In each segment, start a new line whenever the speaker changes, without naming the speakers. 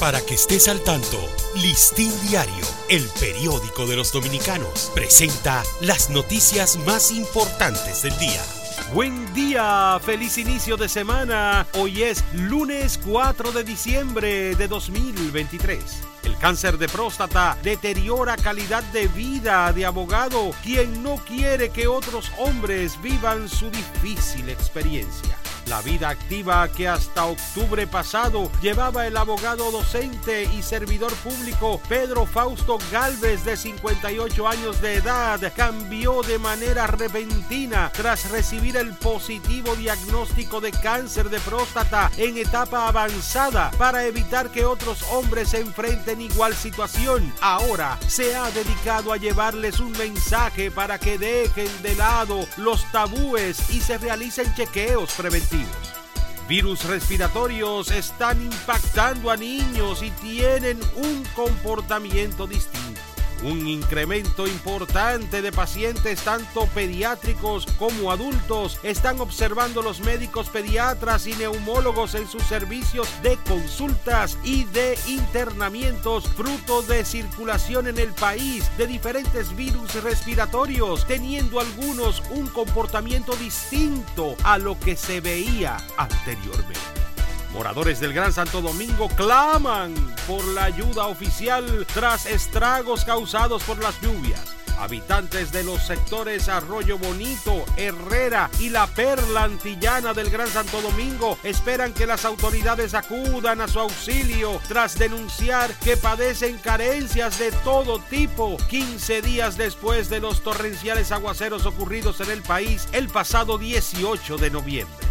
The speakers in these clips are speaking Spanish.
Para que estés al tanto, Listín Diario, el periódico de los dominicanos, presenta las noticias más importantes del día.
Buen día, feliz inicio de semana. Hoy es lunes 4 de diciembre de 2023. El cáncer de próstata deteriora calidad de vida de abogado quien no quiere que otros hombres vivan su difícil experiencia. La vida activa que hasta octubre pasado llevaba el abogado docente y servidor público Pedro Fausto Galvez de 58 años de edad cambió de manera repentina tras recibir el positivo diagnóstico de cáncer de próstata en etapa avanzada para evitar que otros hombres se enfrenten igual situación. Ahora se ha dedicado a llevarles un mensaje para que dejen de lado los tabúes y se realicen chequeos preventivos. Virus respiratorios están impactando a niños y tienen un comportamiento distinto. Un incremento importante de pacientes, tanto pediátricos como adultos, están observando los médicos pediatras y neumólogos en sus servicios de consultas y de internamientos, fruto de circulación en el país de diferentes virus respiratorios, teniendo algunos un comportamiento distinto a lo que se veía anteriormente. Moradores del Gran Santo Domingo claman por la ayuda oficial tras estragos causados por las lluvias. Habitantes de los sectores Arroyo Bonito, Herrera y la Perla Antillana del Gran Santo Domingo esperan que las autoridades acudan a su auxilio tras denunciar que padecen carencias de todo tipo 15 días después de los torrenciales aguaceros ocurridos en el país el pasado 18 de noviembre.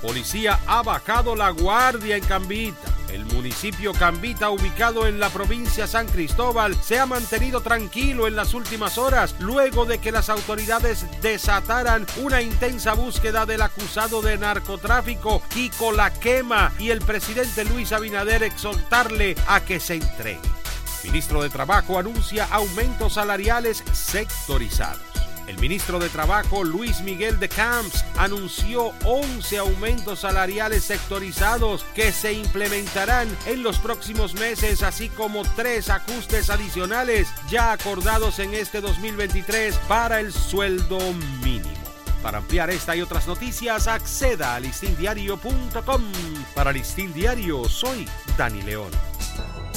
Policía ha bajado la guardia en Cambita. El municipio Cambita, ubicado en la provincia San Cristóbal, se ha mantenido tranquilo en las últimas horas luego de que las autoridades desataran una intensa búsqueda del acusado de narcotráfico, Kiko La Quema, y el presidente Luis Abinader exhortarle a que se entregue. Ministro de Trabajo anuncia aumentos salariales sectorizados. El ministro de Trabajo, Luis Miguel de Camps, anunció 11 aumentos salariales sectorizados que se implementarán en los próximos meses, así como tres ajustes adicionales ya acordados en este 2023 para el sueldo mínimo. Para ampliar esta y otras noticias, acceda a listindiario.com. Para Listín Diario, soy Dani León.